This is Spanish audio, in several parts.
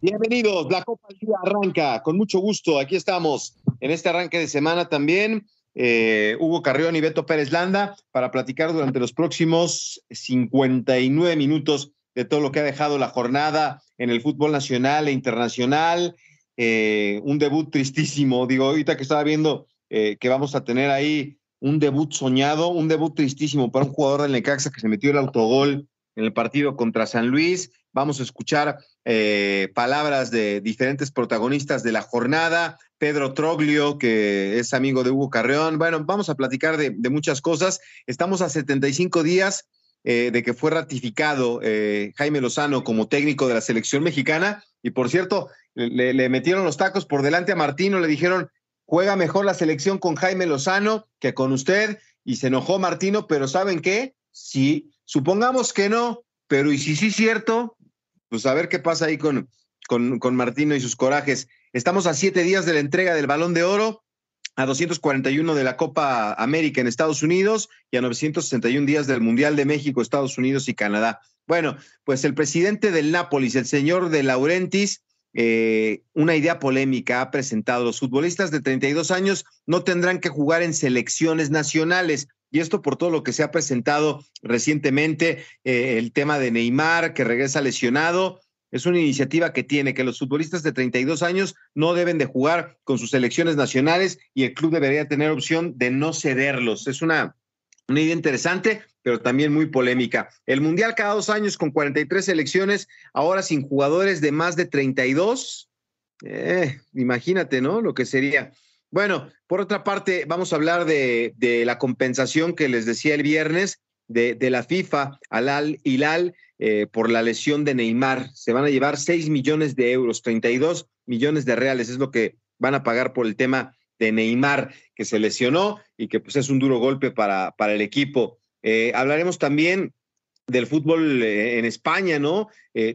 Bienvenidos, la Copa del Día arranca con mucho gusto. Aquí estamos en este arranque de semana también. Eh, Hugo Carrión y Beto Pérez Landa para platicar durante los próximos 59 minutos de todo lo que ha dejado la jornada en el fútbol nacional e internacional. Eh, un debut tristísimo, digo, ahorita que estaba viendo eh, que vamos a tener ahí un debut soñado, un debut tristísimo para un jugador del Necaxa que se metió el autogol en el partido contra San Luis. Vamos a escuchar eh, palabras de diferentes protagonistas de la jornada. Pedro Troglio, que es amigo de Hugo Carreón. Bueno, vamos a platicar de, muchas cosas. Estamos a 75 días eh, de que fue ratificado eh, Jaime Lozano como técnico de la selección mexicana. Y por cierto, le, metieron los tacos por delante a Martino, le dijeron, juega mejor la selección con Jaime Lozano que con usted. Y se enojó Martino, pero ¿saben qué? Sí, supongamos que no, pero y si sí es cierto, pues a ver qué pasa ahí con, con, Martino y sus corajes. Estamos a siete días de la entrega del Balón de Oro, a 241 de la Copa América en Estados Unidos y a 961 días del Mundial de México, Estados Unidos y Canadá. Bueno, pues el presidente del Nápoles, el señor de Laurentis, eh, una idea polémica ha presentado. Los futbolistas de 32 años no tendrán que jugar en selecciones nacionales. Y esto por todo lo que se ha presentado recientemente, eh, el tema de Neymar, que regresa lesionado. Es una iniciativa que tiene que los futbolistas de 32 años no deben de jugar con sus selecciones nacionales y el club debería tener opción de no cederlos. Es una, una idea interesante, pero también muy polémica. El Mundial cada dos años con 43 selecciones, ahora sin jugadores de más de 32. Eh, imagínate, ¿no? Lo que sería. Bueno, por otra parte, vamos a hablar de, la compensación que les decía el viernes de, la FIFA al Al Hilal eh, por la lesión de Neymar. Se van a llevar 6 millones de euros, 32 millones de reales, es lo que van a pagar por el tema de Neymar, que se lesionó y que pues es un duro golpe para, para el equipo. Eh, hablaremos también del fútbol eh, en España, ¿no?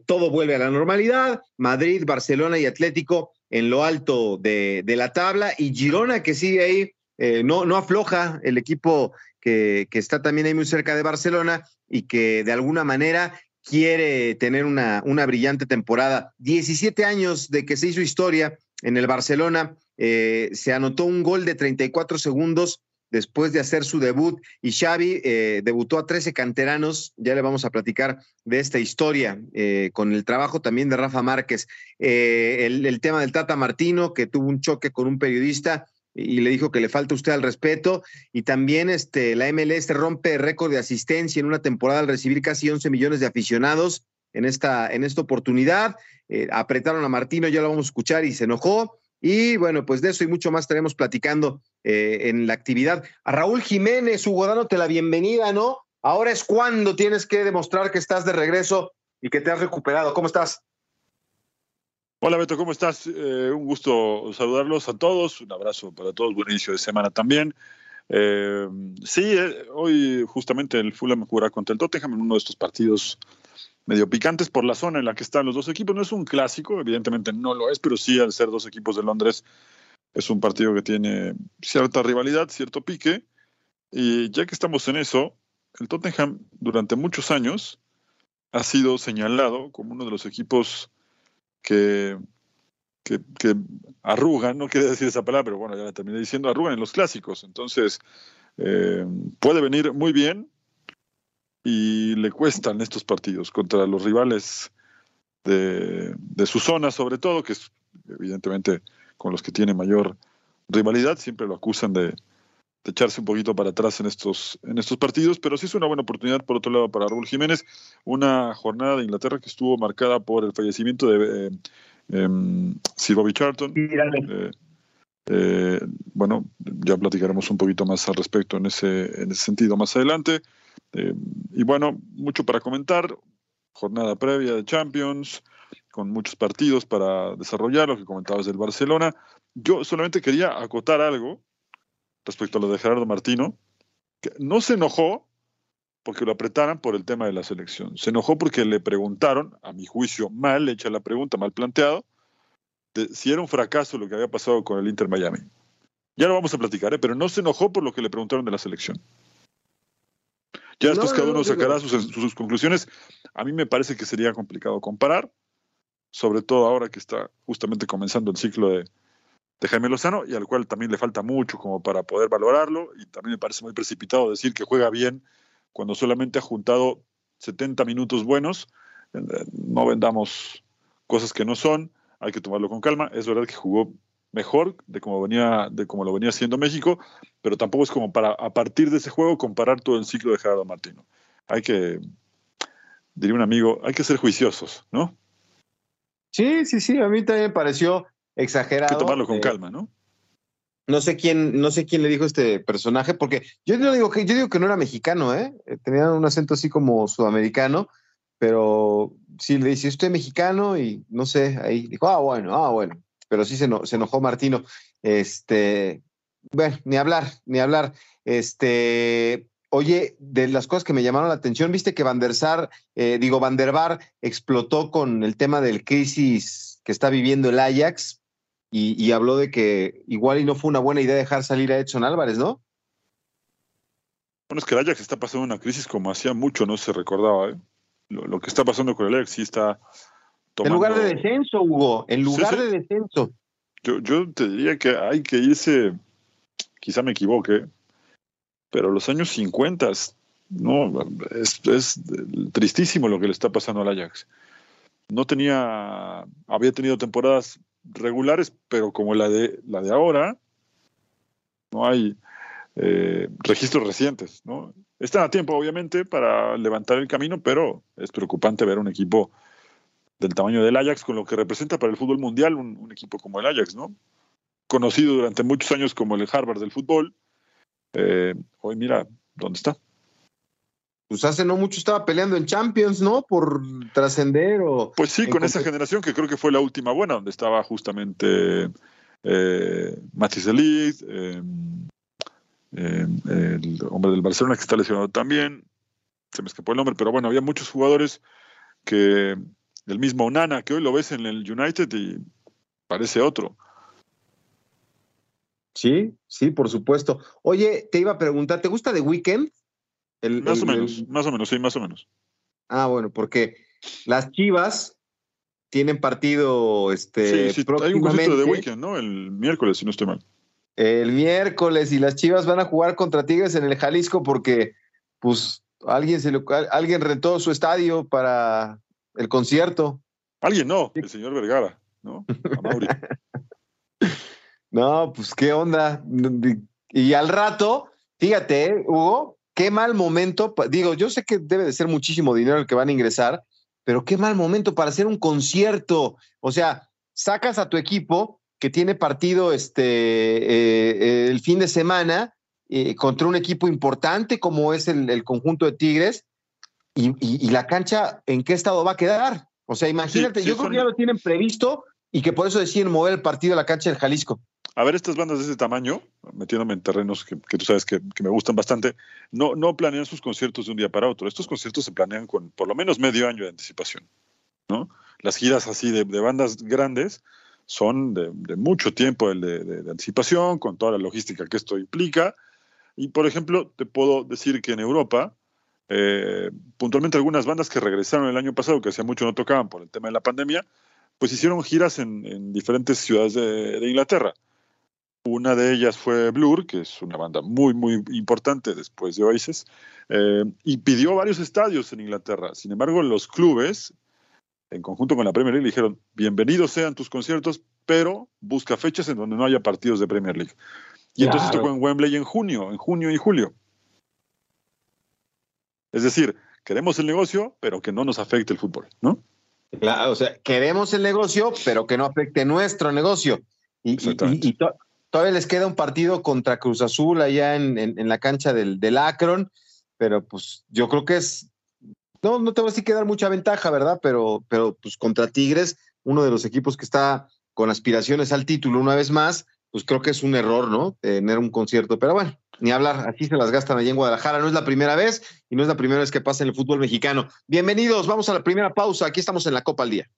todo vuelve a la normalidad. Madrid, Barcelona y Atlético en lo alto de, la tabla y Girona que sigue ahí, eh, no, no afloja el equipo que, que, está también ahí muy cerca de Barcelona y que de alguna manera quiere tener una, una brillante temporada. 17 años de que se hizo historia en el Barcelona, eh, se anotó un gol de 34 segundos después de hacer su debut. Y Xavi eh, debutó a 13 canteranos, ya le vamos a platicar de esta historia, eh, con el trabajo también de Rafa Márquez, eh, el, tema del Tata Martino, que tuvo un choque con un periodista y le dijo que le falta usted al respeto, y también este, la MLS rompe récord de asistencia en una temporada al recibir casi 11 millones de aficionados en esta, en esta oportunidad, apretaron a Martino, ya lo vamos a escuchar y se enojó, y bueno, pues de eso y mucho más estaremos platicando eh, en la actividad. A Raúl Jiménez, Hugo, dándote la bienvenida, ¿no? Ahora es cuando tienes que demostrar que estás de regreso y que te has recuperado. ¿Cómo estás? Hola Beto, ¿cómo estás? Eh, un gusto saludarlos a todos, un abrazo para todos, buen inicio de semana también. Eh, sí, hoy justamente el Fulham jugará contra el Tottenham en uno de estos partidos medio picantes por la zona en la que están los dos equipos. No es un clásico, evidentemente no lo es, pero sí al ser dos equipos de Londres es un partido que tiene cierta rivalidad, cierto pique. Y ya que estamos en eso, el Tottenham durante muchos años ha sido señalado como uno de los equipos que, que, arrugan, no quiere decir esa palabra, pero bueno, ya la terminé diciendo, arrugan en los clásicos. Entonces, eh, puede venir muy bien, y le cuestan estos partidos contra los rivales de, su zona, sobre todo, que es evidentemente con los que tiene mayor rivalidad, siempre lo acusan de, echarse un poquito para atrás en estos, en estos partidos, pero sí es una buena oportunidad, por otro lado, para Raúl Jiménez, una jornada de Inglaterra que estuvo marcada por el fallecimiento de eh, em, Sir Bobby Charlton. Eh, eh, bueno, ya platicaremos un poquito más al respecto en ese, en ese sentido más adelante. Y bueno, mucho para comentar, jornada previa de Champions, con muchos partidos para desarrollar, lo que comentabas del Barcelona. Yo solamente quería acotar algo respecto a lo de Gerardo Martino, que no se enojó porque lo apretaran por el tema de la selección. Se enojó porque le preguntaron, a mi juicio, mal hecha la pregunta, mal planteado, de si era un fracaso lo que había pasado con el Inter Miami. Ya lo vamos a platicar, ¿eh? pero no se enojó por lo que le preguntaron de la selección. Ya después cada uno sacará sus, conclusiones. A mí me parece que sería complicado comparar, sobre todo ahora que está justamente comenzando el ciclo de, de Jaime Lozano y al cual también le falta mucho como para poder valorarlo y también me parece muy precipitado decir que juega bien cuando solamente ha juntado 70 minutos buenos. Eh, no vendamos cosas que no son, hay que tomarlo con calma. Es verdad que jugó mejor de como venía de como lo venía haciendo México, pero tampoco es como para a partir de ese juego comparar todo el ciclo de Gerardo Martino. Hay que diría un amigo, hay que ser juiciosos, ¿no? Sí, sí, sí, a mí también me pareció exagerado. Hay que tomarlo con eh, calma, ¿no? No sé quién, no sé quién le dijo este personaje, porque yo digo que yo digo que no era mexicano, ¿eh? ¿eh? Tenía un acento así como sudamericano, pero sí le dice, usted mexicano y no sé, ahí dijo, ah, bueno, ah, bueno, pero sí se, se enojó Martino. Este, bueno, ni hablar, ni hablar. Este, Oye, de las cosas que me llamaron la atención, viste que Van der Sar, eh, digo, Van der Bar explotó con el tema del crisis que está viviendo el Ajax y, habló de que igual y no fue una buena idea dejar salir a Edson Álvarez, ¿no? Bueno, es que el Ajax está pasando una crisis como hacía mucho, no se recordaba, ¿eh? Lo, que está pasando con el Ajax sí está tomando... En lugar de descenso, Hugo, en lugar de descenso. Yo, yo te diría que hay que irse, quizá me equivoque, pero los años 50, no, es, es tristísimo lo que le está pasando al Ajax. No tenía, había tenido temporadas regulares, pero como la de, la de ahora, no hay eh, registros recientes. ¿no? Están a tiempo, obviamente, para levantar el camino, pero es preocupante ver un equipo del tamaño del Ajax con lo que representa para el fútbol mundial un, equipo como el Ajax, ¿no? Conocido durante muchos años como el Harvard del fútbol. Eh, hoy mira, ¿dónde está? pues hace no mucho estaba peleando en Champions, ¿no? Por trascender o... Pues sí, con esa generación que creo que fue la última buena, donde estaba justamente eh, Matis em, em, el hombre del Barcelona que está lesionado también, se me escapó el nombre, pero bueno, había muchos jugadores que el mismo Onana, que hoy lo ves en el United y parece otro. Sí, sí, por supuesto. Oye, te iba a preguntar, ¿te gusta The Weeknd? más o menos, más o menos, sí, más o menos. Ah, bueno, porque las Chivas tienen partido este sí, sí, Hay un de weekend, ¿no? El miércoles, si no estoy mal. El miércoles y las Chivas van a jugar contra Tigres en el Jalisco porque, pues, alguien se alguien rentó su estadio para el concierto. Alguien no, el señor Vergara, ¿no? no, pues qué onda. Y al rato, fíjate, Hugo, qué mal momento, digo, yo sé que debe de ser muchísimo dinero el que van a ingresar, pero qué mal momento para hacer un concierto. O sea, sacas a tu equipo que tiene partido este, eh, el fin de semana eh, contra un equipo importante como es el, conjunto de Tigres y, la cancha, ¿en qué estado va a quedar? O sea, imagínate, yo creo que ya lo tienen previsto y que por eso deciden mover el partido a la cancha del Jalisco a ver estas bandas de ese tamaño, metiéndome en terrenos que, tú sabes que, me gustan bastante, no, no planean sus conciertos de un día para otro. Estos conciertos se planean con por lo menos medio año de anticipación. ¿no? Las giras así de, bandas grandes son de, mucho tiempo de, anticipación, con toda la logística que esto implica. Y, por ejemplo, te puedo decir que en Europa, eh, puntualmente algunas bandas que regresaron el año pasado, que hacía mucho no tocaban por el tema de la pandemia, pues hicieron giras en, diferentes ciudades de Inglaterra. Una de ellas fue Blur, que es una banda muy, muy importante después de Oasis, eh, y pidió varios estadios en Inglaterra. Sin embargo, los clubes, en conjunto con la Premier League, dijeron, bienvenidos sean tus conciertos, pero busca fechas en donde no haya partidos de Premier League. Y entonces tocó en Wembley en junio, en junio y julio. Es decir, queremos el negocio, pero que no nos afecte el fútbol, ¿no? Claro, o sea, queremos el negocio, pero que no afecte nuestro negocio. Y, y, todavía les queda un partido contra Cruz Azul allá en, la cancha del, del Akron, pero pues yo creo que es, no, no te va a decir que dar mucha ventaja, ¿verdad? Pero, pero pues contra Tigres, uno de los equipos que está con aspiraciones al título una vez más, pues creo que es un error, ¿no? Tener un concierto, pero bueno, ni hablar, así se las gastan allí en Guadalajara, no es la primera vez y no es la primera vez que pasa en el fútbol mexicano. Bienvenidos, vamos a la primera pausa, aquí estamos en la Copa al Día.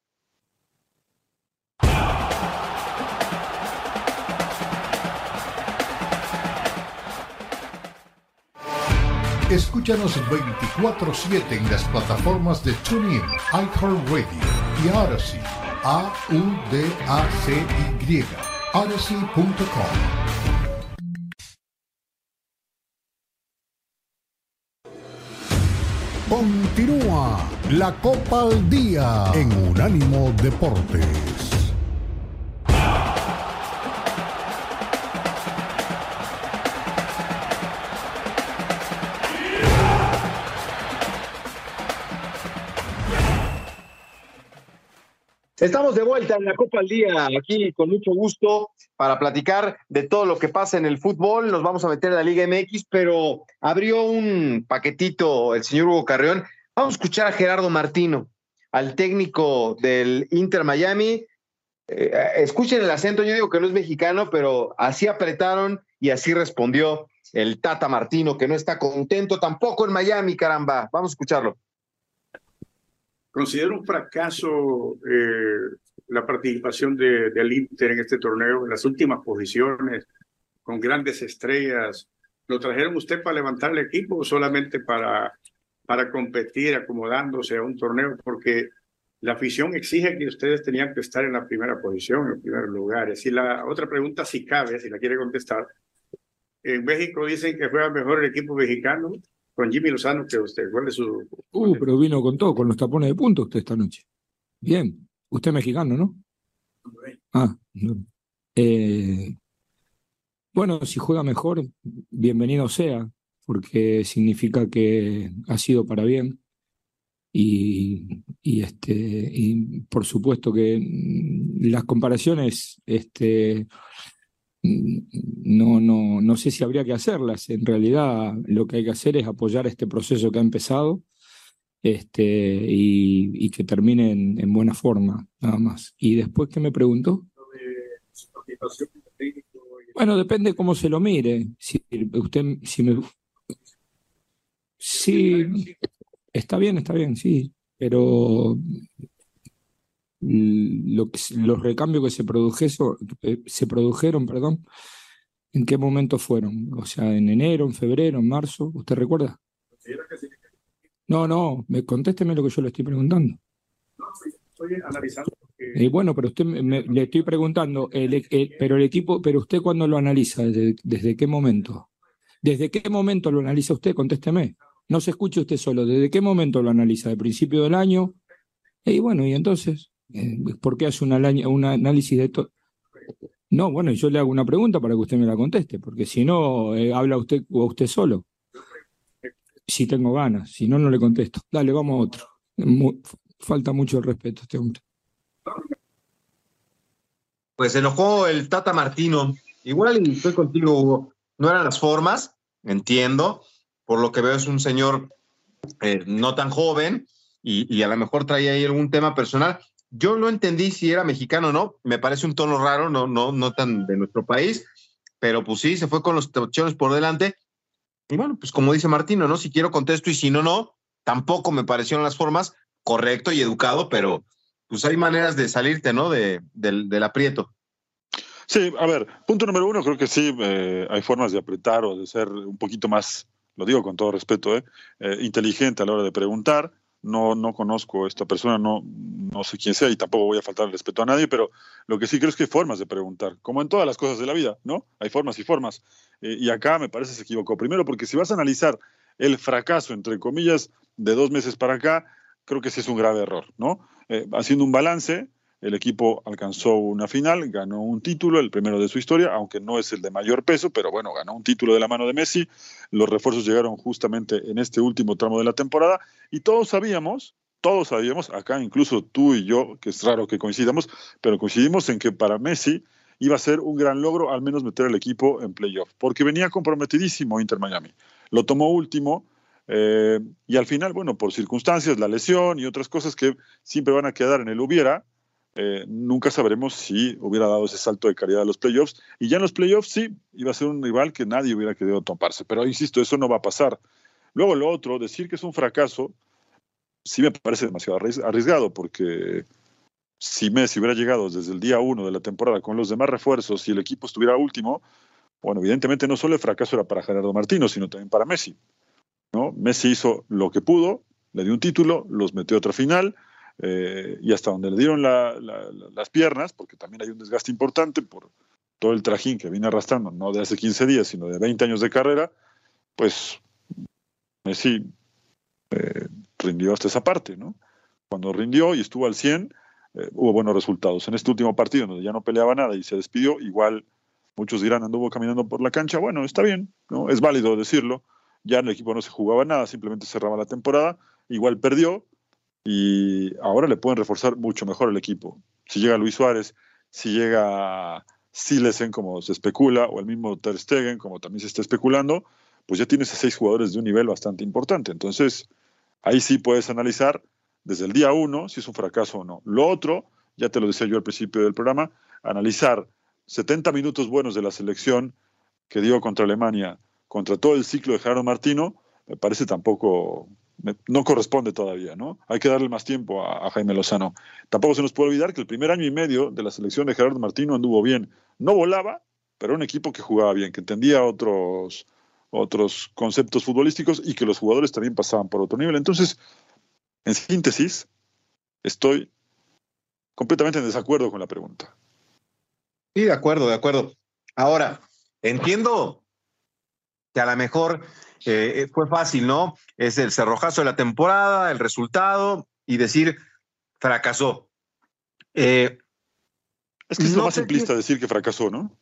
Escúchanos 24-7 en las plataformas de TuneIn, iHeartRadio y Odyssey. A-U-D-A-C-Y. Odyssey.com. Continúa la Copa al Día en Unánimo Deportes. Estamos de vuelta en la Copa al Día, aquí con mucho gusto para platicar de todo lo que pasa en el fútbol. Nos vamos a meter a la Liga MX, pero abrió un paquetito el señor Hugo Carreón. Vamos a escuchar a Gerardo Martino, al técnico del Inter Miami. Eh, escuchen el acento, yo digo que no es mexicano, pero así apretaron y así respondió el Tata Martino, que no está contento tampoco en Miami, caramba. Vamos a escucharlo. Considero un fracaso eh, la participación de, del Inter en este torneo, las últimas posiciones, con grandes estrellas. ¿Lo trajeron usted para levantar el equipo o solamente para, para competir acomodándose a un torneo? Porque la afición exige que ustedes tenían que estar en la primera posición, en primer lugar. Y la otra pregunta, si cabe, si la quiere contestar. En México dicen que juega mejor el equipo mexicano con Jimmy Lozano que usted. ¿Cuál es su.? Uh, pero vino con todo, con los tapones de punto usted esta noche. Bien. Usted es mexicano, ¿no? Ah, eh, bueno, si juega mejor, bienvenido sea, porque significa que ha sido para bien. Y, y, este, y por supuesto que las comparaciones este, no, no, no sé si habría que hacerlas. En realidad lo que hay que hacer es apoyar este proceso que ha empezado este, y, que termine en, buena forma, nada más. ¿Y después qué me preguntó? Bueno, depende cómo se lo mire. Si usted, si me... Sí, está bien, está bien, sí, pero lo los recambios que se, produjeron, eh, se produjeron, perdón, ¿en qué momento fueron? O sea, en enero, en febrero, en marzo, ¿usted recuerda? No, no, me, contésteme lo que yo le estoy preguntando. No, estoy analizando. Eh, bueno, pero usted me, le estoy preguntando, el, pero el equipo, pero usted cuándo lo analiza, ¿Desde, ¿desde qué momento? ¿Desde qué momento lo analiza usted? Contésteme. No se escuche usted solo. ¿Desde qué momento lo analiza? ¿De principio del año? Y bueno, y entonces, eh, ¿Por qué hace un, análisis de esto? No, bueno, yo le hago una pregunta para que usted me la conteste, porque si no, eh, habla usted o usted solo. Si tengo ganas, si no, no le contesto. Dale, vamos a otro. falta mucho el respeto a este hombre. Pues se enojó el Tata Martino. Igual estoy contigo, Hugo. No eran las formas, entiendo. Por lo que veo es un señor eh, no tan joven y, a lo mejor traía ahí algún tema personal. Yo no entendí si era mexicano o no, me parece un tono raro, no, no, no tan de nuestro país, pero pues sí, se fue con los tachones por delante. Y bueno, pues como dice Martino, ¿no? Si quiero contesto y si no, no. Tampoco me parecieron las formas correcto y educado, pero pues hay maneras de salirte, ¿no? De, del, aprieto. Sí, a ver, punto número uno, creo que sí, eh, hay formas de apretar o de ser un poquito más, lo digo con todo respeto, eh, eh, inteligente a la hora de preguntar no, no conozco a esta persona, no, no sé quién sea y tampoco voy a faltar el respeto a nadie, pero lo que sí creo es que hay formas de preguntar, como en todas las cosas de la vida, ¿no? Hay formas y formas. Eh, y acá me parece se equivocó. Primero, porque si vas a analizar el fracaso, entre comillas, de dos meses para acá, creo que sí es un grave error, ¿no? Eh, haciendo un balance, el equipo alcanzó una final, ganó un título, el primero de su historia, aunque no es el de mayor peso, pero bueno, ganó un título de la mano de Messi. Los refuerzos llegaron justamente en este último tramo de la temporada y todos sabíamos, todos sabíamos, acá incluso tú y yo, que es raro que coincidamos, pero coincidimos en que para Messi iba a ser un gran logro al menos meter al equipo en playoff, porque venía comprometidísimo Inter Miami. Lo tomó último eh, y al final, bueno, por circunstancias, la lesión y otras cosas que siempre van a quedar en el hubiera, eh, nunca sabremos si hubiera dado ese salto de calidad a los playoffs. Y ya en los playoffs sí, iba a ser un rival que nadie hubiera querido toparse. Pero insisto, eso no va a pasar. Luego lo otro, decir que es un fracaso, sí me parece demasiado arriesgado, porque si Messi hubiera llegado desde el día uno de la temporada con los demás refuerzos y el equipo estuviera último, bueno, evidentemente no solo el fracaso era para Gerardo Martino, sino también para Messi. ¿no? Messi hizo lo que pudo, le dio un título, los metió a otra final, eh, y hasta donde le dieron las piernas, porque también hay un desgaste importante por todo el trajín que viene arrastrando, no de hace 15 días, sino de 20 años de carrera, pues Messi eh, rindió hasta esa parte, ¿no? Cuando rindió y estuvo al 100, eh, hubo buenos resultados. En este último partido, donde ya no peleaba nada y se despidió, igual muchos dirán anduvo caminando por la cancha, bueno, está bien, ¿no? Es válido decirlo. Ya en el equipo no se jugaba nada, simplemente cerraba la temporada, igual perdió, y ahora le pueden reforzar mucho mejor el equipo. Si llega Luis Suárez, si llega Silesen, como se especula, o el mismo Ter Stegen, como también se está especulando, pues ya tienes a seis jugadores de un nivel bastante importante. Entonces, ahí sí puedes analizar desde el día uno si es un fracaso o no. Lo otro, ya te lo decía yo al principio del programa, analizar 70 minutos buenos de la selección que dio contra Alemania, contra todo el ciclo de Gerardo Martino, me parece tampoco no corresponde todavía, ¿no? Hay que darle más tiempo a, Jaime Lozano. Tampoco se nos puede olvidar que el primer año y medio de la selección de Gerardo Martino anduvo bien. No volaba, pero era un equipo que jugaba bien, que entendía otros, otros conceptos futbolísticos y que los jugadores también pasaban por otro nivel. Entonces, en síntesis, estoy completamente en desacuerdo con la pregunta. Sí, de acuerdo, de acuerdo. Ahora, entiendo que a lo mejor eh, eh, fue fácil, ¿no? Es el cerrojazo de la temporada, el resultado y decir, fracasó. Eh, es que es lo más simplista decir que fracasó, ¿no?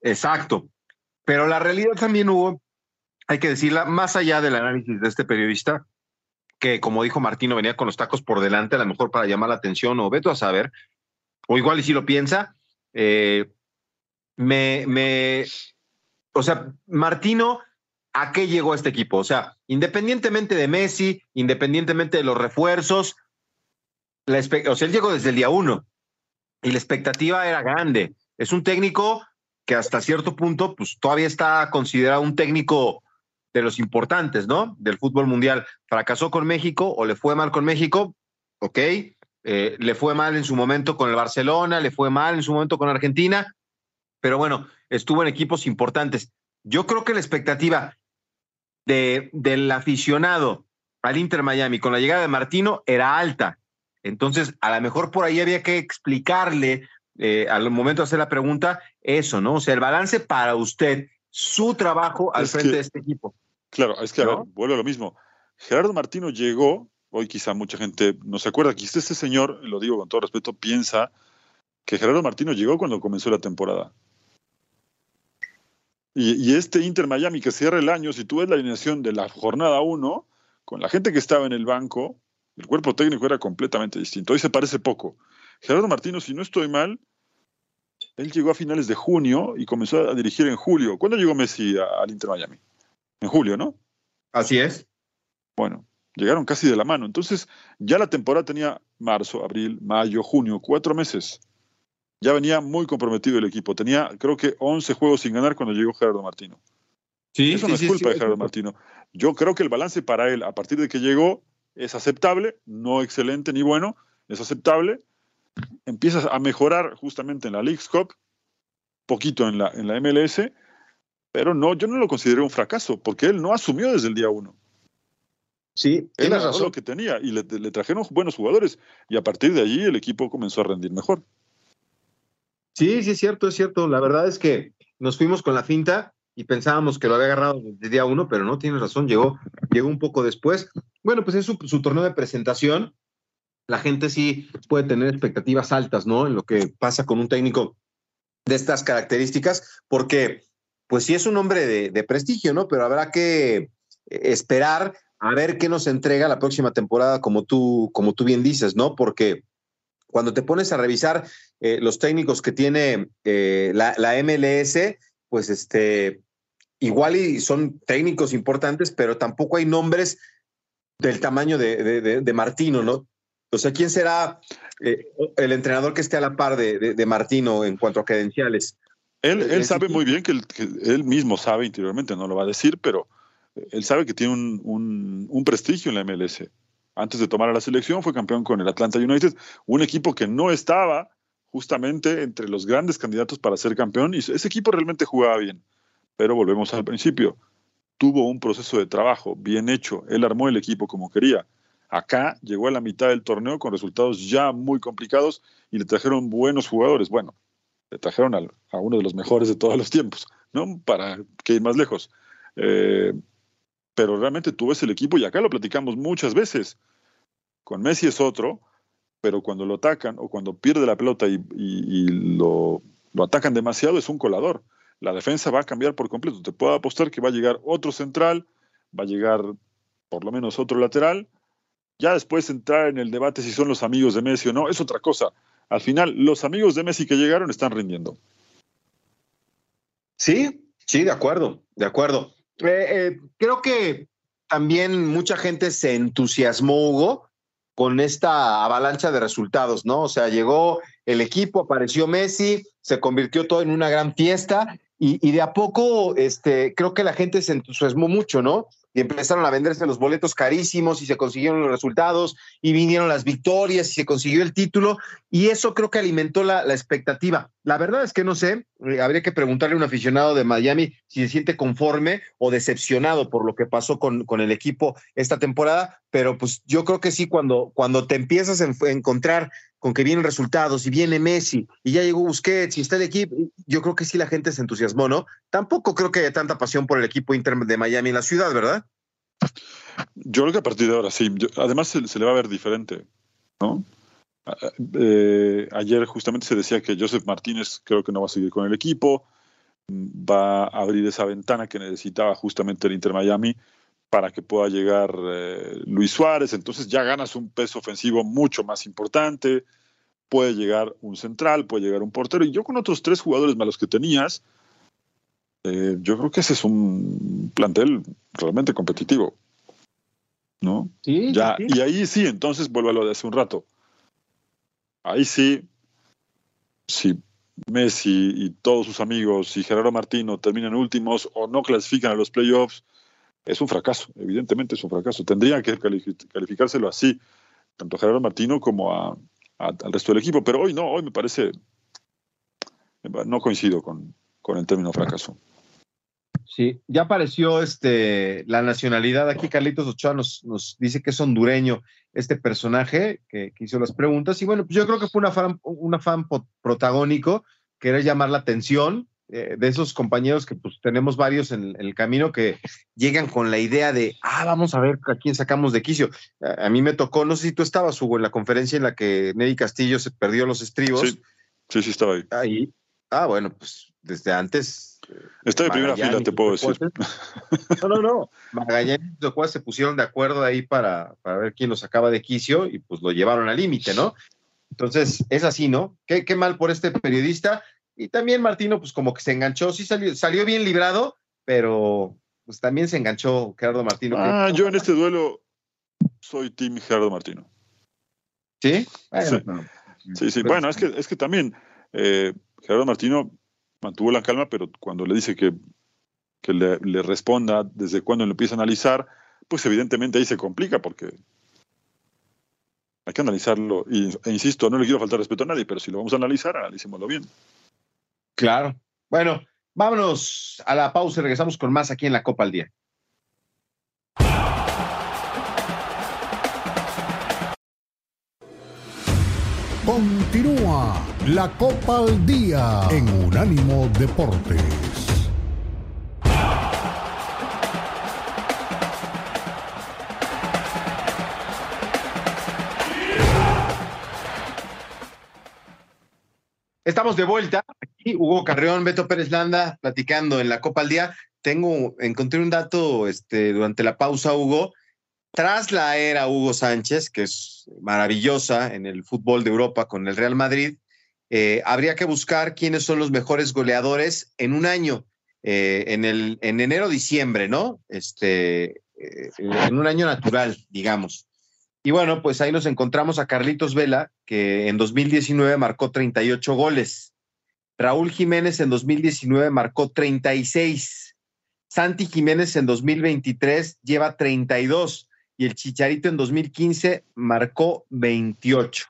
Exacto. Pero la realidad también hubo, hay que decirla, más allá del análisis de este periodista, que como dijo Martino, venía con los tacos por delante, a lo mejor para llamar la atención, o veto a saber, o igual y si lo piensa, me, me, o sea, Martino ¿a qué llegó este equipo? O sea, independientemente de Messi, independientemente de los refuerzos, o sea, él llegó desde el día uno y la expectativa era grande. Es un técnico que hasta cierto punto, pues todavía está considerado un técnico de los importantes, ¿no? Del fútbol mundial. Fracasó con México o le fue mal con México, ok. Eh, le fue mal en su momento con el Barcelona, le fue mal en su momento con Argentina, pero bueno, estuvo en equipos importantes. Yo creo que la expectativa de, del aficionado al Inter Miami con la llegada de Martino era alta. Entonces, a lo mejor por ahí había que explicarle eh, al momento de hacer la pregunta eso, ¿no? O sea, el balance para usted, su trabajo al frente de este equipo. Claro, es que vuelvo a lo mismo. Gerardo Martino llegó, hoy quizá mucha gente no se acuerda, que este señor, lo digo con todo respeto, piensa que Gerardo Martino llegó cuando comenzó la temporada. Y, este Inter Miami que cierra el año, si tú ves la alineación de la jornada 1, con la gente que estaba en el banco, el cuerpo técnico era completamente distinto. Hoy se parece poco. Gerardo Martino, si no estoy mal, él llegó a finales de junio y comenzó a dirigir en julio. ¿Cuándo llegó Messi al Inter Miami? En julio, ¿no? Así es. Bueno, llegaron casi de la mano. Entonces, ya la temporada tenía marzo, abril, mayo, junio, cuatro meses ya venía muy comprometido el equipo. Tenía, creo que 11 juegos sin ganar cuando llegó Gerardo Martino. Sí, Eso no es culpa de Gerardo Martino. Yo creo que el balance para él, a partir de que llegó, es aceptable, no excelente ni bueno, es aceptable. Empiezas a mejorar justamente en la League's Cup, poquito en la, en la MLS, pero no, yo no lo considero un fracaso, porque él no asumió desde el día uno. Sí, él razón. lo que tenía y le, le trajeron buenos jugadores, y a partir de allí el equipo comenzó a rendir mejor. Sí, sí, es cierto, es cierto. La verdad es que nos fuimos con la finta y pensábamos que lo había agarrado desde día uno, pero no, tienes razón, llegó, llegó un poco después. Bueno, pues es su, torneo de presentación la gente sí puede tener expectativas altas, ¿no? En lo que pasa con un técnico de estas características, porque pues sí es un hombre de, prestigio, ¿no? Pero habrá que eh, esperar a ver qué nos entrega la próxima temporada, como tú, como tú bien dices, ¿no? Porque cuando te pones a revisar eh, los técnicos que tiene eh, la, MLS, pues este, igual y son técnicos importantes, pero tampoco hay nombres del tamaño de, de Martino, ¿no? O sea, ¿quién será eh, el entrenador que esté a la par de, Martino en cuanto a credenciales? Él, él sabe muy bien que, él mismo sabe interiormente, no lo va a decir, pero él sabe que tiene un, prestigio en la MLS. Antes de tomar a la selección fue campeón con el Atlanta United, un equipo que no estaba justamente entre los grandes candidatos para ser campeón y ese equipo realmente jugaba bien. Pero volvemos al principio, tuvo un proceso de trabajo bien hecho, él armó el equipo como quería Acá llegó a la mitad del torneo con resultados ya muy complicados y le trajeron buenos jugadores. Bueno, le trajeron a, uno de los mejores de todos los tiempos, ¿no? Para que ir más lejos. Eh, pero realmente tú ves el equipo y acá lo platicamos muchas veces. Con Messi es otro, pero cuando lo atacan o cuando pierde la pelota y, lo, atacan demasiado es un colador. La defensa va a cambiar por completo. Te puedo apostar que va a llegar otro central, va a llegar por lo menos otro lateral ya después entrar en el debate si son los amigos de Messi o no, es otra cosa. Al final, los amigos de Messi que llegaron están rindiendo. Sí, sí, de acuerdo, de acuerdo. Eh, eh, creo que también mucha gente se entusiasmó, Hugo, con esta avalancha de resultados, ¿no? O sea, llegó el equipo, apareció Messi, se convirtió todo en una gran fiesta y, y de a poco, este, creo que la gente se entusiasmó mucho, ¿no? Y empezaron a venderse los boletos carísimos y se consiguieron los resultados y vinieron las victorias y se consiguió el título y eso creo que alimentó la, expectativa. La verdad es que no sé, eh, habría que preguntarle a un aficionado de Miami si se siente conforme o decepcionado por lo que pasó con, con el equipo esta temporada, pero pues yo creo que sí, cuando, cuando te empiezas a encontrar con que vienen resultados y viene Messi y ya llegó Busquets y está el equipo, yo creo que sí la gente se entusiasmó, ¿no? Tampoco creo que haya tanta pasión por el equipo Inter de Miami en la ciudad, ¿verdad? Yo creo que a partir de ahora sí. además se, le va a ver diferente, ¿no? Eh, ayer justamente se decía que Joseph Martínez creo que no va a seguir con el equipo, va a abrir esa ventana que necesitaba justamente el Inter Miami para que pueda llegar eh, Luis Suárez, entonces ya ganas un peso ofensivo mucho más importante, puede llegar un central, puede llegar un portero, y yo con otros tres jugadores malos que tenías, eh, yo creo que ese es un plantel realmente competitivo. ¿No? Sí, ya, Y ahí sí, entonces vuelvo a lo de hace un rato. Ahí sí, si Messi y todos sus amigos y Gerardo Martino terminan últimos o no clasifican a los playoffs, es un fracaso, evidentemente es un fracaso. Tendría que calificárselo así, tanto a Gerardo Martino como al resto del equipo, pero hoy no, hoy me parece, no coincido con, el término fracaso. Sí, ya apareció este, la nacionalidad. Aquí Carlitos Ochoa nos, dice que es hondureño este personaje que, hizo las preguntas. Y bueno, pues yo creo que fue una fan, una fan protagónico, querer llamar la atención, eh, de esos compañeros que pues tenemos varios en, el camino que llegan con la idea de, ah, vamos a ver a quién sacamos de quicio. A, mí me tocó, no sé si tú estabas, Hugo, en la conferencia en la que Neddy Castillo se perdió los estribos. Sí, sí, sí estaba ahí. ahí. Ah, bueno, pues desde antes. Está de primera fila, te puedo decir. No, no, no. Magallanes y se pusieron de acuerdo ahí para, para ver quién lo sacaba de quicio y pues lo llevaron al límite, ¿no? Entonces, es así, ¿no? Qué, qué mal por este periodista y también Martino, pues como que se enganchó, sí salió, salió bien librado, pero pues también se enganchó Gerardo Martino. Ah, yo en este duelo soy Team Gerardo Martino. ¿Sí? sí. sí, Bueno, es que, es que también eh, Gerardo Martino mantuvo la calma, pero cuando le dice que, que le, le, responda desde cuándo lo empieza a analizar, pues evidentemente ahí se complica porque hay que analizarlo. Y, e insisto, no le quiero faltar respeto a nadie, pero si lo vamos a analizar, analicémoslo bien. Claro. Bueno, vámonos a la pausa y regresamos con más aquí en la Copa al Día. Continúa la Copa al Día en Unánimo Deportes. Estamos de vuelta Hugo Carreón, Beto Pérez Landa, platicando en la Copa al Día. Tengo, encontré un dato este, durante la pausa, Hugo. Tras la era Hugo Sánchez, que es maravillosa en el fútbol de Europa con el Real Madrid, eh, habría que buscar quiénes son los mejores goleadores en un año, eh, en, el, en enero-diciembre, ¿no? Este, eh, en un año natural, digamos. Y bueno, pues ahí nos encontramos a Carlitos Vela, que en 2019 marcó 38 goles. Raúl Jiménez en 2019 marcó 36. Santi Jiménez en 2023 lleva 32 y el Chicharito en 2015 marcó 28.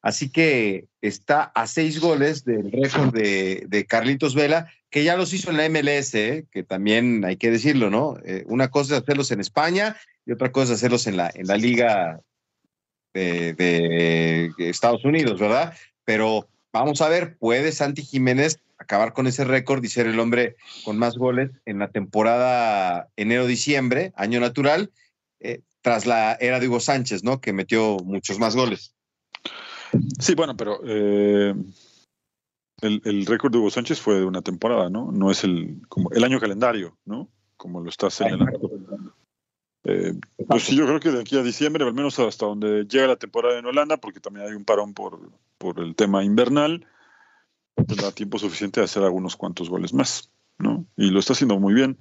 Así que está a seis goles del récord de, Carlitos Vela, que ya los hizo en la MLS, ¿eh? que también hay que decirlo, ¿no? Eh, una cosa es hacerlos en España y otra cosa es hacerlos en la, en la Liga de, Estados Unidos, ¿verdad? Pero vamos a ver, ¿puede Santi Jiménez acabar con ese récord y ser el hombre con más goles en la temporada enero-diciembre, año natural, eh, tras la era de Hugo Sánchez, ¿no? Que metió muchos más goles. Sí, bueno, pero eh, el, récord de Hugo Sánchez fue de una temporada, ¿no? No es el, como el año calendario, ¿no? Como lo está señalando. Eh, pues sí, yo creo que de aquí a diciembre, al menos hasta donde llega la temporada en Holanda, porque también hay un parón por, por el tema invernal, tendrá pues tiempo suficiente de hacer algunos cuantos goles más, ¿no? Y lo está haciendo muy bien.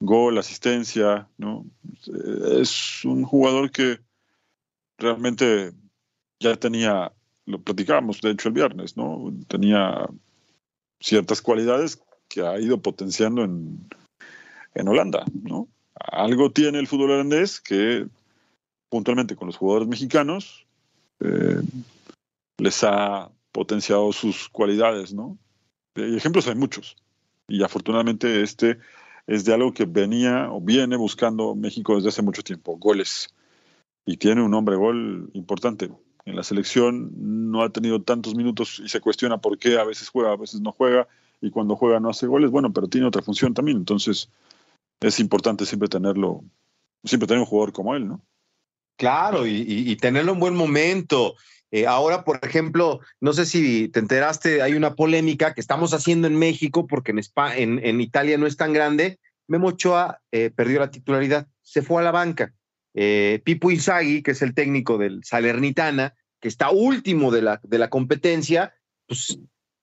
Gol, asistencia, ¿no? Eh, es un jugador que realmente ya tenía, lo platicábamos de hecho el viernes, ¿no? Tenía ciertas cualidades que ha ido potenciando en, en Holanda, ¿no? Algo tiene el fútbol holandés que puntualmente con los jugadores mexicanos eh, les ha potenciado sus cualidades, ¿no? Ejemplos hay muchos. Y afortunadamente este es de algo que venía o viene buscando México desde hace mucho tiempo, goles. Y tiene un hombre gol importante. En la selección no ha tenido tantos minutos y se cuestiona por qué a veces juega, a veces no juega, y cuando juega no hace goles, bueno, pero tiene otra función también. Entonces, es importante siempre tenerlo, siempre tener un jugador como él, ¿no? Claro, y, tenerlo en buen momento. Eh, ahora, por ejemplo, no sé si te enteraste, hay una polémica que estamos haciendo en México porque en, en, Italia no es tan grande. Memo Ochoa eh, perdió la titularidad, se fue a la banca. Eh, Pipo Inzaghi, que es el técnico del Salernitana, que está último de la, de la competencia, pues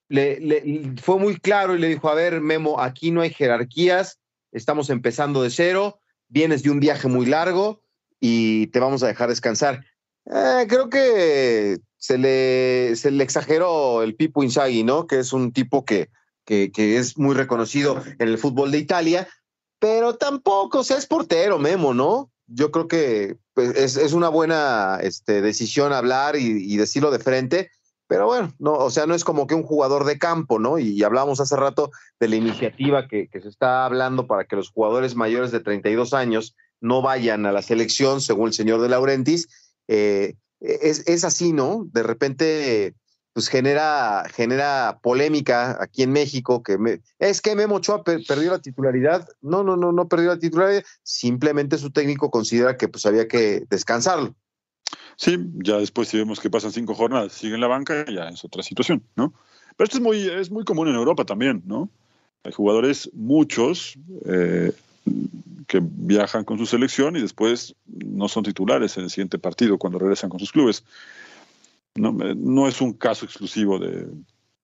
le, fue muy claro y le dijo, a ver, Memo, aquí no hay jerarquías, estamos empezando de cero, vienes de un viaje muy largo y te vamos a dejar descansar. Eh, creo que se le, se le exageró el Pipo Inzaghi, ¿no? Que es un tipo que, que, es muy reconocido en el fútbol de Italia, pero tampoco, o es portero, Memo, ¿no? Yo creo que pues, es, una buena este, decisión hablar y decirlo de frente, pero bueno, no, o sea, no es como que un jugador de campo, ¿no? Y, hablamos hace rato de la iniciativa que, se está hablando para que los jugadores mayores de 32 años no vayan a la selección, según el señor de Laurentis. Eh, es, así, ¿no? De repente, pues genera, genera polémica aquí en México, que es que Memo Ochoa perdió la titularidad. No, no, no, no perdió la titularidad. Simplemente su técnico considera que pues había que descansarlo. Sí, ya después si vemos que pasan cinco jornadas, sigue en la banca, ya es otra situación, ¿no? Pero esto es muy, es muy común en Europa también, ¿no? Hay jugadores, muchos, eh, que viajan con su selección y después no son titulares en el siguiente partido cuando regresan con sus clubes. No, eh, no es un caso exclusivo de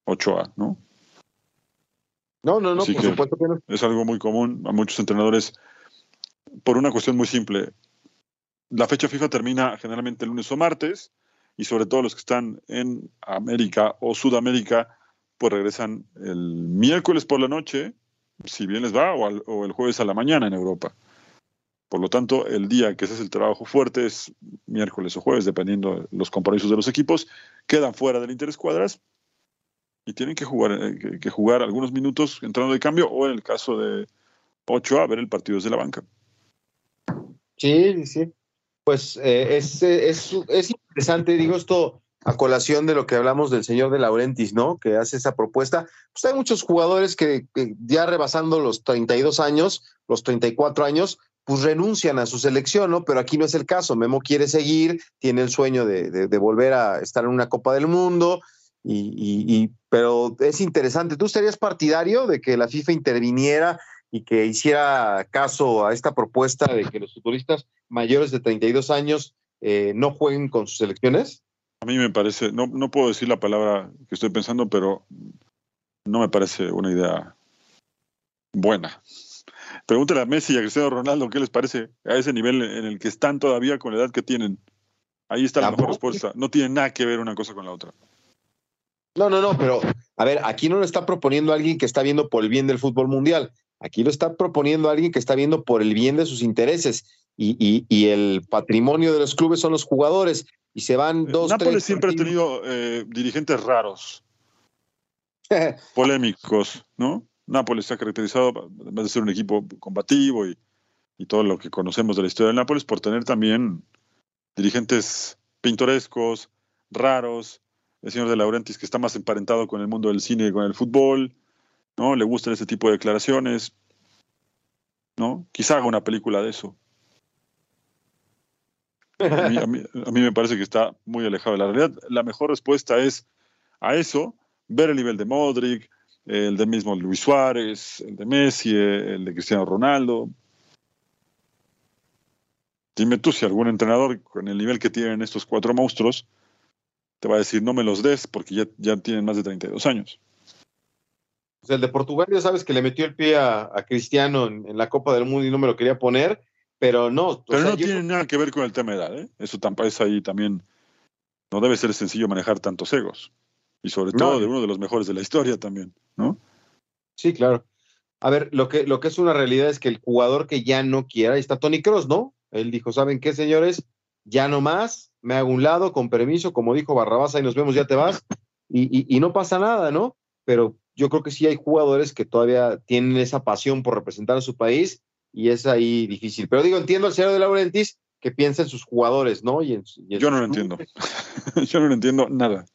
Ochoa, ¿no? No, no, no, por supuesto que no. Es algo muy común a muchos entrenadores por una cuestión muy simple la fecha FIFA termina generalmente el lunes o martes y sobre todo los que están en América o Sudamérica, pues regresan el miércoles por la noche, si bien les va, o, el jueves a la mañana en Europa. Por lo tanto, el día que se hace el trabajo fuerte es miércoles o jueves, dependiendo de los compromisos de los equipos, quedan fuera del interescuadras y tienen que jugar, eh, que jugar algunos minutos entrando de cambio o en el caso de Ocho a ver el partido desde la banca. Sí, sí pues eh, es, es, es, interesante, digo esto a colación de lo que hablamos del señor de Laurentis, ¿no? Que hace esa propuesta. Pues hay muchos jugadores que, ya rebasando los 32 años, los 34 años, pues renuncian a su selección, ¿no? Pero aquí no es el caso. Memo quiere seguir, tiene el sueño de, de, volver a estar en una Copa del Mundo y, pero es interesante. ¿Tú estarías partidario de que la FIFA interviniera y que hiciera caso a esta propuesta de que los futbolistas mayores de 32 años eh, no jueguen con sus selecciones? A mí me parece, no, no puedo decir la palabra que estoy pensando, pero no me parece una idea buena. Pregúntale a Messi y a Cristiano Ronaldo qué les parece a ese nivel en el que están todavía con la edad que tienen. Ahí está la mejor respuesta. No tiene nada que ver una cosa con la otra. No, no, no, pero a ver, aquí no lo está proponiendo alguien que está viendo por el bien del fútbol mundial. Aquí lo está proponiendo alguien que está viendo por el bien de sus intereses. Y, el patrimonio de los clubes son los jugadores. Y se van eh, dos. Nápoles siempre ha tenido eh, dirigentes raros, polémicos, ¿no? Nápoles se ha caracterizado, además de ser un equipo combativo y, y todo lo que conocemos de la historia del Nápoles, por tener también dirigentes pintorescos, raros, el señor de Laurentiis que está más emparentado con el mundo del cine y con el fútbol, ¿no? Le gustan ese tipo de declaraciones, ¿no? Quizá haga una película de eso. A mí, me parece que está muy alejado de la realidad. La mejor respuesta es a eso, ver el nivel de Modric, el de mismo Luis Suárez, el de Messi, el de Cristiano Ronaldo, Dime tú si algún entrenador con el nivel que tienen estos cuatro monstruos te va a decir no me los des porque ya, ya tienen más de 32 años. Pues el de Portugal ya sabes que le metió el pie a, Cristiano en, la Copa del Mundo y no me lo quería poner, pero no. Pero no tiene nada que ver con el tema de edad, ¿eh? Eso es ahí también. No debe ser sencillo manejar tantos egos. Y sobre todo de uno de los mejores de la historia también, ¿no? Sí, claro. A ver, lo que, lo que es una realidad es que el jugador que ya no quiera, ahí está Tony Cross, ¿no? Él dijo, ¿saben qué, señores? Ya no más, me hago un lado, con permiso, como dijo Barrabás, ahí nos vemos, ya te vas, y, no pasa nada, ¿no? Pero yo creo que sí hay jugadores que todavía tienen esa pasión por representar a su país y es ahí difícil. Pero digo, entiendo al señor de Laurentis que piensa en sus jugadores, ¿no? Y yo no lo entiendo. yo no lo entiendo nada.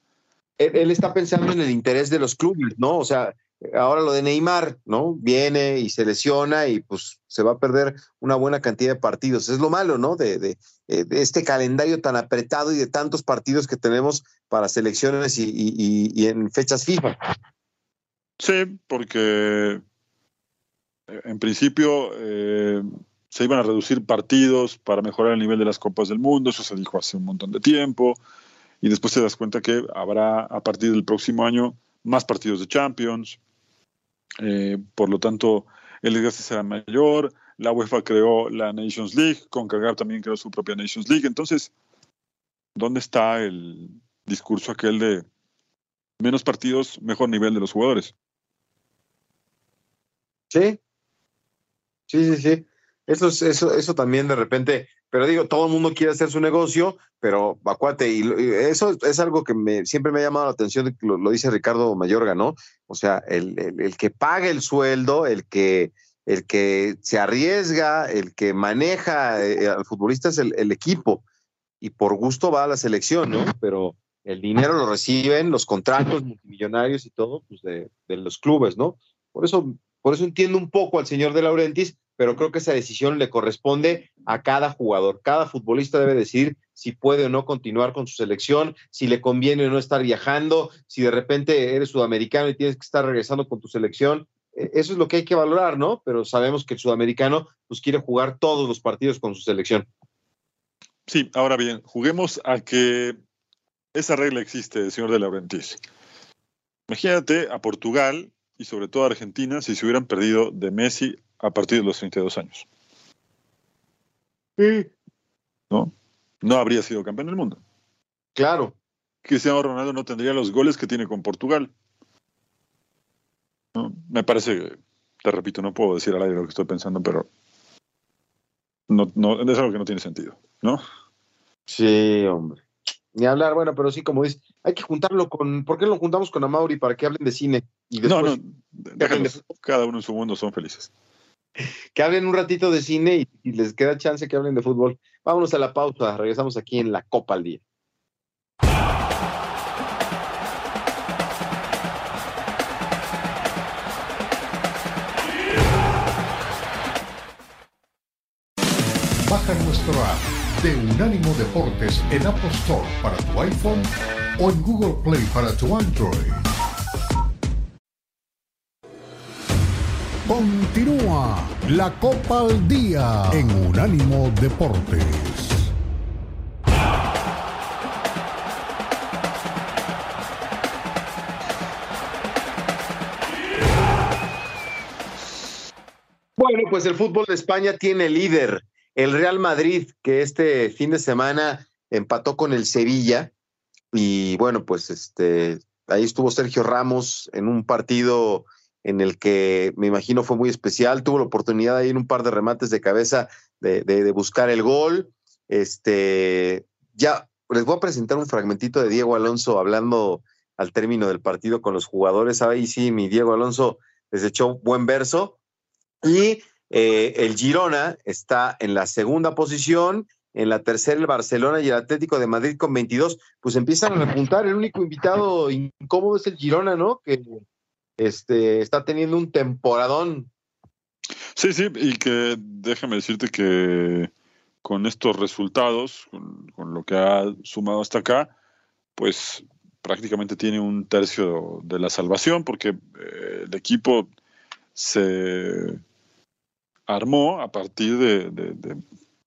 él, está pensando en el interés de los clubes, ¿no? O sea, ahora lo de Neymar, ¿no? Viene y se lesiona y pues se va a perder una buena cantidad de partidos. Es lo malo, ¿no? De, eh, este calendario tan apretado y de tantos partidos que tenemos para selecciones y, en fechas FIFA. Sí, porque eh, en principio eh, se iban a reducir partidos para mejorar el nivel de las Copas del Mundo, eso se dijo hace un montón de tiempo, y después te das cuenta que habrá a partir del próximo año más partidos de Champions, eh, por lo tanto el desgaste será mayor, la UEFA creó la Nations League, CONCACAF también creó su propia Nations League, entonces, ¿dónde está el discurso aquel de menos partidos, mejor nivel de los jugadores? Sí, sí, sí, sí. Eso, eso, eso también de repente pero digo, todo el mundo quiere hacer su negocio, pero acuate, y eso es algo que siempre me ha llamado la atención, lo, dice Ricardo Mayorga, ¿no? O sea, el, que paga el sueldo, el que, el que se arriesga, el que maneja eh, al futbolista es el, equipo, y por gusto va a la selección, ¿no? Pero el dinero lo reciben los contratos multimillonarios y todo, pues de, de los clubes, ¿no? Por eso, por eso entiendo un poco al señor de Laurentiis, pero creo que esa decisión le corresponde a cada jugador. Cada futbolista debe decidir si puede o no continuar con su selección, si le conviene o no estar viajando, si de repente eres sudamericano y tienes que estar regresando con tu selección. E, eso es lo que hay que valorar, ¿no? Pero sabemos que el sudamericano pues quiere jugar todos los partidos con su selección. Sí, ahora bien, juguemos a que esa regla existe, señor de Laurentiis. Imagínate a Portugal y sobre todo a Argentina si se hubieran perdido de Messi a partir de los 32 años. Sí. ¿No? No habría sido campeón del mundo. Claro. Cristiano Ronaldo no tendría los goles que tiene con Portugal. Me parece, te repito, no puedo decir al aire lo que estoy pensando, pero no, no, es algo que no tiene sentido, ¿no? Sí, hombre. Ni hablar, bueno, pero sí, como dices, hay que juntarlo con. ¿Por qué lo juntamos con Amauri para que hablen de cine? Y no, no, cada uno en su mundo son felices que hablen un ratito de cine y, les queda chance que hablen de fútbol. Vámonos a la pausa, regresamos aquí en la Copa al Día. Baja nuestro app de Unánimo Deportes en Apple Store para tu iPhone o en Google Play para tu Android. Continúa la Copa al Día en Unánimo Deportes. Bueno, pues el fútbol de España tiene líder, el Real Madrid, que este fin de semana empató con el Sevilla. Y bueno, pues este, ahí estuvo Sergio Ramos en un partido en el que me imagino fue muy especial. Tuvo la oportunidad ahí en un par de remates de cabeza de, de, buscar el gol. Este, ya les voy a presentar un fragmentito de Diego Alonso hablando al término del partido con los jugadores. Ahí sí, mi Diego Alonso les echó buen verso. Y eh, el Girona está en la segunda posición, en la tercera el Barcelona y el Atlético de Madrid con 22, pues empiezan a repuntar. El único invitado incómodo es el Girona, ¿no? Que este, está teniendo un temporadón. Sí, sí, y que déjame decirte que con estos resultados, con, lo que ha sumado hasta acá, pues prácticamente tiene un tercio de la salvación, porque eh, el equipo se armó a partir de,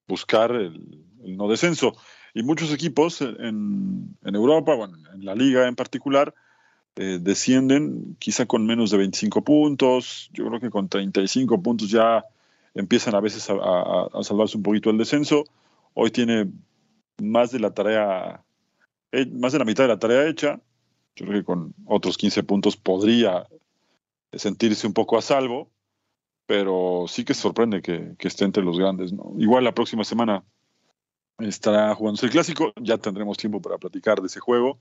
buscar el, no descenso. Y muchos equipos en, Europa, bueno, en la liga en particular, eh, descienden quizá con menos de 25 puntos. Yo creo que con 35 puntos ya empiezan a veces a, salvarse un poquito el descenso. Hoy tiene más de la tarea, eh, más de la mitad de la tarea hecha. Yo creo que con otros 15 puntos podría sentirse un poco a salvo pero sí que sorprende que, esté entre los grandes. ¿no? Igual la próxima semana estará jugándose el clásico, ya tendremos tiempo para platicar de ese juego.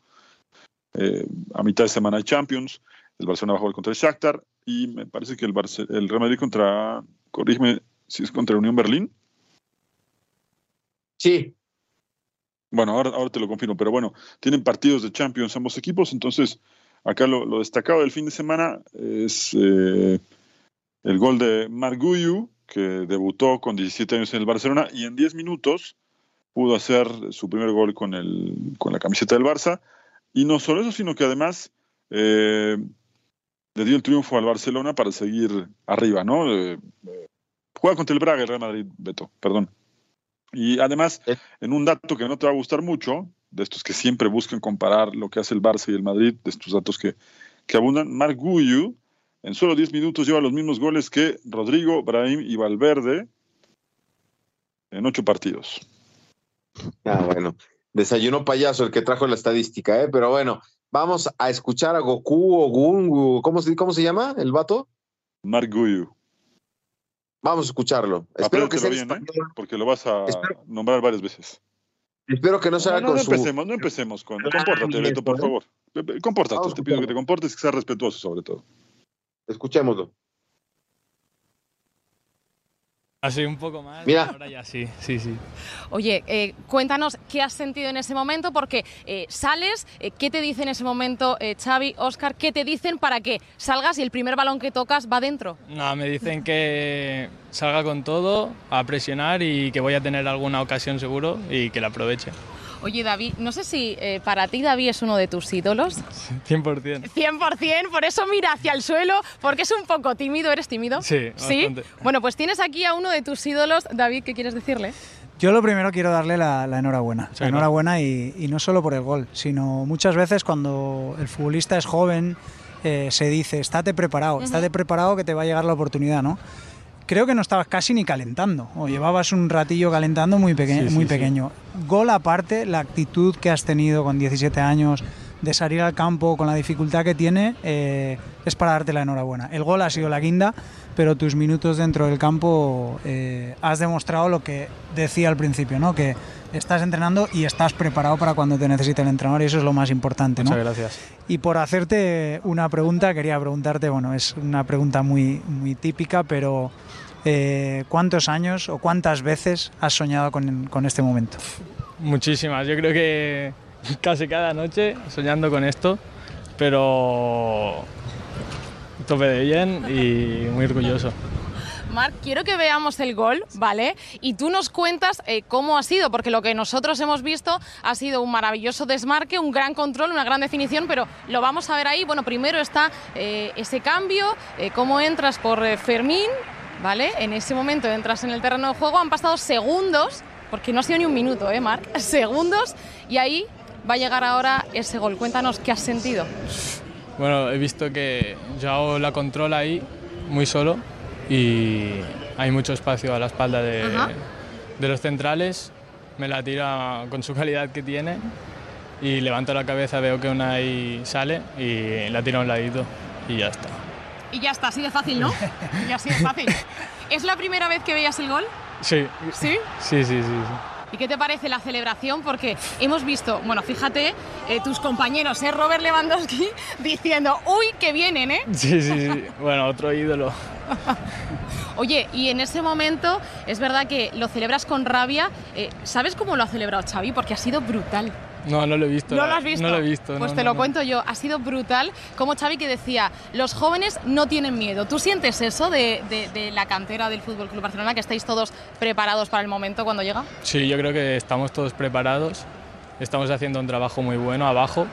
Eh, a mitad de semana hay Champions, el Barcelona va a jugar contra el Shakhtar y me parece que el, el Real Madrid contra, corrígeme si es contra Unión Berlín. Sí. Bueno, ahora, ahora te lo confirmo, pero bueno, tienen partidos de Champions ambos equipos, entonces acá lo, destacado del fin de semana es... Eh, el gol de Marguyu, que debutó con 17 años en el Barcelona y en 10 minutos pudo hacer su primer gol con, el, con la camiseta del Barça. Y no solo eso, sino que además eh, le dio el triunfo al Barcelona para seguir arriba, ¿no? Eh, juega contra el Braga, el Real Madrid, Beto, perdón. Y además, en un dato que no te va a gustar mucho, de estos que siempre buscan comparar lo que hace el Barça y el Madrid, de estos datos que, que abundan, Marc en solo 10 minutos lleva los mismos goles que Rodrigo, Brahim y Valverde en 8 partidos. Ah, bueno. Desayuno payaso el que trajo la estadística, ¿eh? Pero bueno, vamos a escuchar a Goku o Gungu. ¿Cómo se, cómo se llama el vato? Marguyu. Vamos a escucharlo. Espero que sea bien, ¿eh? porque lo vas a nombrar varias veces. Espero que no sea no, no, empecemos, no empecemos con... Compórtate, Beto, por favor. Compórtate, te pido que te comportes que seas respetuoso sobre todo. Escuchémoslo. Así un poco más. Mira. Ahora ya sí, sí, sí. Oye, eh, cuéntanos qué has sentido en ese momento, porque eh, sales, eh, ¿qué te dicen en ese momento Xavi, Oscar? ¿Qué te dicen para que salgas y el primer balón que tocas va dentro? No, me dicen que salga con todo, a presionar y que voy a tener alguna ocasión seguro y que la aproveche. Oye, David, no sé si eh, para ti David es uno de tus ídolos. 100%. 100%, por eso mira hacia el suelo, porque es un poco tímido. ¿Eres tímido? Sí, ¿Sí? Bueno, pues tienes aquí a uno de tus ídolos. David, ¿qué quieres decirle? Yo lo primero quiero darle la, enhorabuena. la enhorabuena y, no solo por el gol, sino muchas veces cuando el futbolista es joven eh, se dice, estate preparado, estate preparado que te va a llegar la oportunidad, ¿no? Creo que no estabas casi ni calentando, o llevabas un ratillo calentando muy, muy pequeño. Gol aparte, la actitud que has tenido con 17 años de salir al campo con la dificultad que tiene, eh, es para darte la enhorabuena. El gol ha sido la guinda, pero tus minutos dentro del campo eh, has demostrado lo que decía al principio, ¿no? que estás entrenando y estás preparado para cuando te necesite el entrenador y eso es lo más importante. Muchas gracias. Y por hacerte una pregunta, quería preguntarte, bueno, es una pregunta muy, muy típica, pero eh, ¿cuántos años o cuántas veces has soñado con, con este momento? Muchísimas, yo creo que casi cada noche soñando con esto, pero tope de bien y muy orgulloso. Marc, quiero que veamos el gol, ¿vale? Y tú nos cuentas eh, cómo ha sido, porque lo que nosotros hemos visto ha sido un maravilloso desmarque, un gran control, una gran definición, pero lo vamos a ver ahí. Bueno, primero está eh, ese cambio, eh, cómo entras por Fermín, ¿vale? En ese momento entras en el terreno de juego, han pasado segundos, porque no ha sido ni un minuto, ¿eh, Marc? Segundos, y ahí va a llegar ahora ese gol. Cuéntanos qué has sentido. Bueno, he visto que Joao la controla ahí muy solo y hay mucho espacio a la espalda de, de, los centrales. Me la tira con su calidad que tiene y levanto la cabeza, veo que una ahí sale y la tiro a un ladito y ya está. Y ya está, así de fácil, ¿no? y así de fácil. ¿Es la primera vez que veías el gol? Sí. ¿Sí? Sí, sí, sí. sí. ¿Y qué te parece la celebración? Porque hemos visto, bueno, fíjate, eh, tus compañeros, ¿eh? Robert Lewandowski, diciendo, uy, que vienen, ¿eh? Sí, sí, sí. Bueno, otro ídolo. Oye, y en ese momento es verdad que lo celebras con rabia. Eh, ¿Sabes cómo lo ha celebrado Xavi? Porque ha sido brutal. No, no lo he visto. ¿No lo has visto? No lo he visto. Pues te lo cuento yo. Ha sido brutal. Como Xavi que decía, los jóvenes no tienen miedo. ¿Tú sientes eso de, la cantera del Fútbol Club Barcelona, que estáis todos preparados para el momento cuando llega? Sí, yo creo que estamos todos preparados. Estamos haciendo un trabajo muy bueno abajo.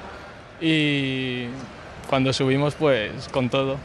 Y cuando subimos, pues con todo.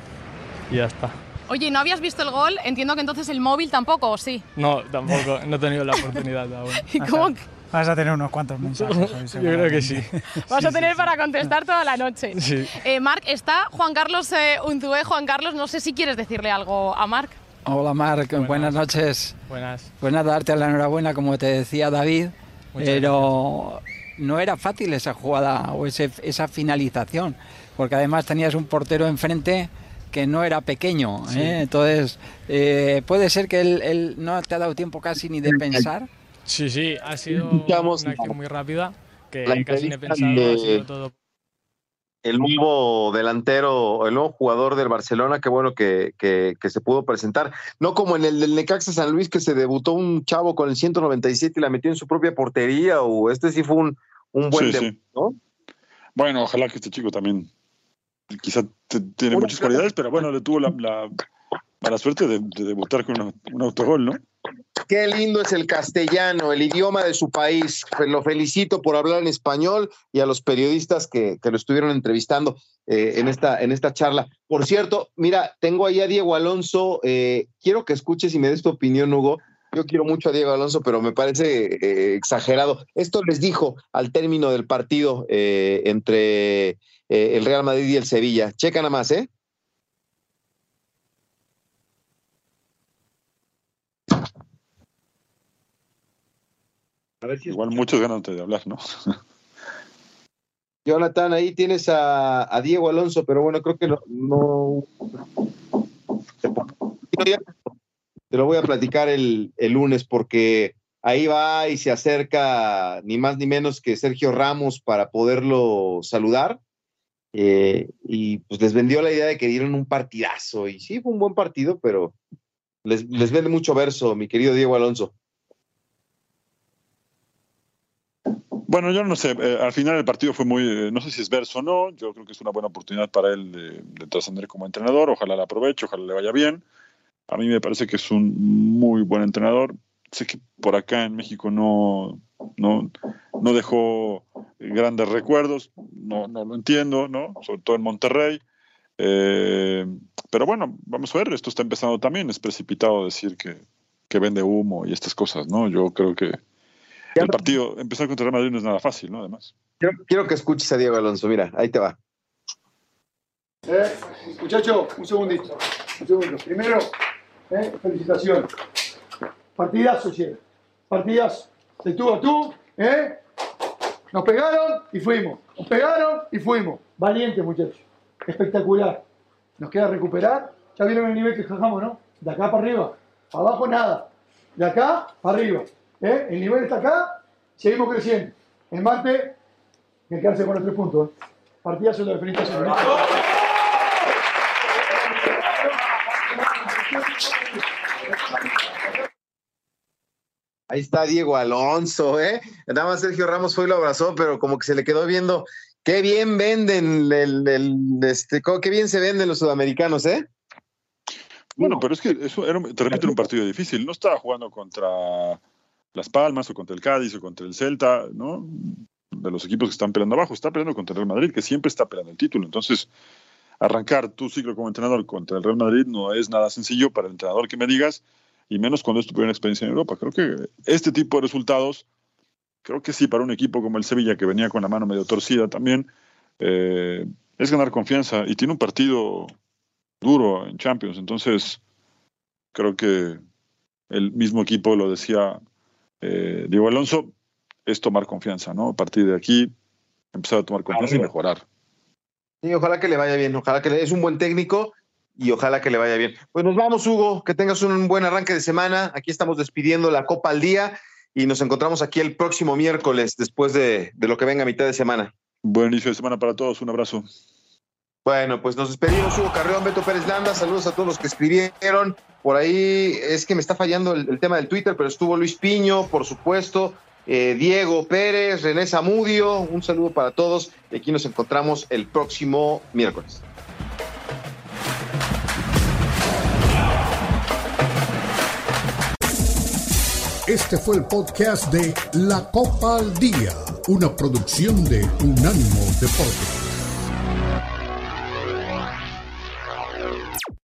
Y ya está. Oye, ¿no habías visto el gol? Entiendo que entonces el móvil tampoco, ¿o sí? No, tampoco. No he tenido la oportunidad aún. ¿Y cómo? Vas a tener unos cuantos mensajes. Yo creo que sí. Vas a tener para contestar toda la noche. Sí. Eh, Marc, está Juan Carlos eh, Unzué. Juan Carlos, no sé si quieres decirle algo a Marc. Hola Marc, buenas, noches. Buenas. Pues nada, darte la enhorabuena, como te decía David, pero no era fácil esa jugada o esa finalización, porque además tenías un portero enfrente que no era pequeño. ¿eh? Entonces, eh, puede ser que él, no te ha dado tiempo casi ni de pensar. Sí, sí, ha sido una acción muy rápida que casi no he pensado. Ha sido todo el nuevo delantero, el nuevo jugador del Barcelona, qué bueno que, que, se pudo presentar. No como en el del Necaxa San Luis, que se debutó un chavo con el 197 y la metió en su propia portería, o este sí fue un, un buen debut, ¿no? Bueno, ojalá que este chico también quizá tiene muchas cualidades, pero bueno, le tuvo la, la, suerte de, debutar con un autogol, ¿no? Qué lindo es el castellano, el idioma de su país. Lo felicito por hablar en español y a los periodistas que, lo estuvieron entrevistando eh, en, esta, en esta charla. Por cierto, mira, tengo ahí a Diego Alonso. Eh, quiero que escuches y me des tu opinión, Hugo. Yo quiero mucho a Diego Alonso, pero me parece eh, exagerado. Esto les dijo al término del partido entre el Real Madrid y el Sevilla. Checa nada más, ¿eh? Igual muchos ganan de hablar, ¿no? Jonathan, ahí tienes a, Diego Alonso, pero bueno, creo que no, Te lo voy a platicar el, lunes porque ahí va y se acerca ni más ni menos que Sergio Ramos para poderlo saludar. Eh, y pues les vendió la idea de que dieron un partidazo. Y sí, fue un buen partido, pero les, les vende mucho verso, mi querido Diego Alonso. Bueno, yo no sé, eh, al final el partido fue muy, eh, no sé si es verso o no, yo creo que es una buena oportunidad para él de, trascender como entrenador, ojalá la aproveche, ojalá le vaya bien. A mí me parece que es un muy buen entrenador. Sé que por acá en México no, no, no dejó grandes recuerdos, no, no lo entiendo, ¿no? Sobre todo en Monterrey. Eh, pero bueno, vamos a ver, esto está empezando también, es precipitado decir que, que vende humo y estas cosas, ¿no? Yo creo que el partido, empezar contra Real Madrid no es nada fácil, ¿no? Además. Quiero, que escuches a Diego Alonso, mira, ahí te va. Eh, muchacho, un segundito. Un segundo. Primero, eh, felicitación. Partidazo, che. Partidazo. De tú a tú, ¿eh? Nos pegaron y fuimos. Nos pegaron y fuimos. Valiente, muchacho. Espectacular. Nos queda recuperar. Ya vieron el nivel que jajamos, ¿no? De acá para arriba. Abajo nada. De acá para arriba. ¿Eh? El nivel está acá, seguimos creciendo. El martes, que quedarse con los tres puntos. ¿eh? Partidazo de frente Ahí está Diego Alonso, ¿eh? Nada más Sergio Ramos fue y lo abrazó, pero como que se le quedó viendo. Qué bien venden, el, este, qué bien se venden los sudamericanos, ¿eh? Bueno, pero es que eso era, te repito, era un partido difícil. No estaba jugando contra Las Palmas o contra el Cádiz o contra el Celta, ¿no? De los equipos que están peleando abajo. Está peleando contra el Real Madrid, que siempre está peleando el título. Entonces, arrancar tu ciclo como entrenador contra el Real Madrid no es nada sencillo para el entrenador que me digas, y menos cuando es tu experiencia en Europa. Creo que este tipo de resultados, creo que sí, para un equipo como el Sevilla, que venía con la mano medio torcida también, eh, es ganar confianza y tiene un partido duro en Champions. Entonces, creo que el mismo equipo lo decía eh, Diego Alonso, es tomar confianza, ¿no? A partir de aquí, empezar a tomar confianza y mejorar. Sí, ojalá que le vaya bien, ojalá que le, es un buen técnico y ojalá que le vaya bien. Pues nos vamos, Hugo, que tengas un buen arranque de semana. Aquí estamos despidiendo la Copa al día y nos encontramos aquí el próximo miércoles después de, de lo que venga a mitad de semana. Buen inicio de semana para todos, un abrazo. Bueno, pues nos despedimos, Hugo Carreón, Beto Pérez Landa, saludos a todos los que escribieron. Por ahí es que me está fallando el, tema del Twitter, pero estuvo Luis Piño, por supuesto, eh, Diego Pérez, René Zamudio, un saludo para todos y aquí nos encontramos el próximo miércoles. Este fue el podcast de La Copa al Día, una producción de Unánimo Deportes.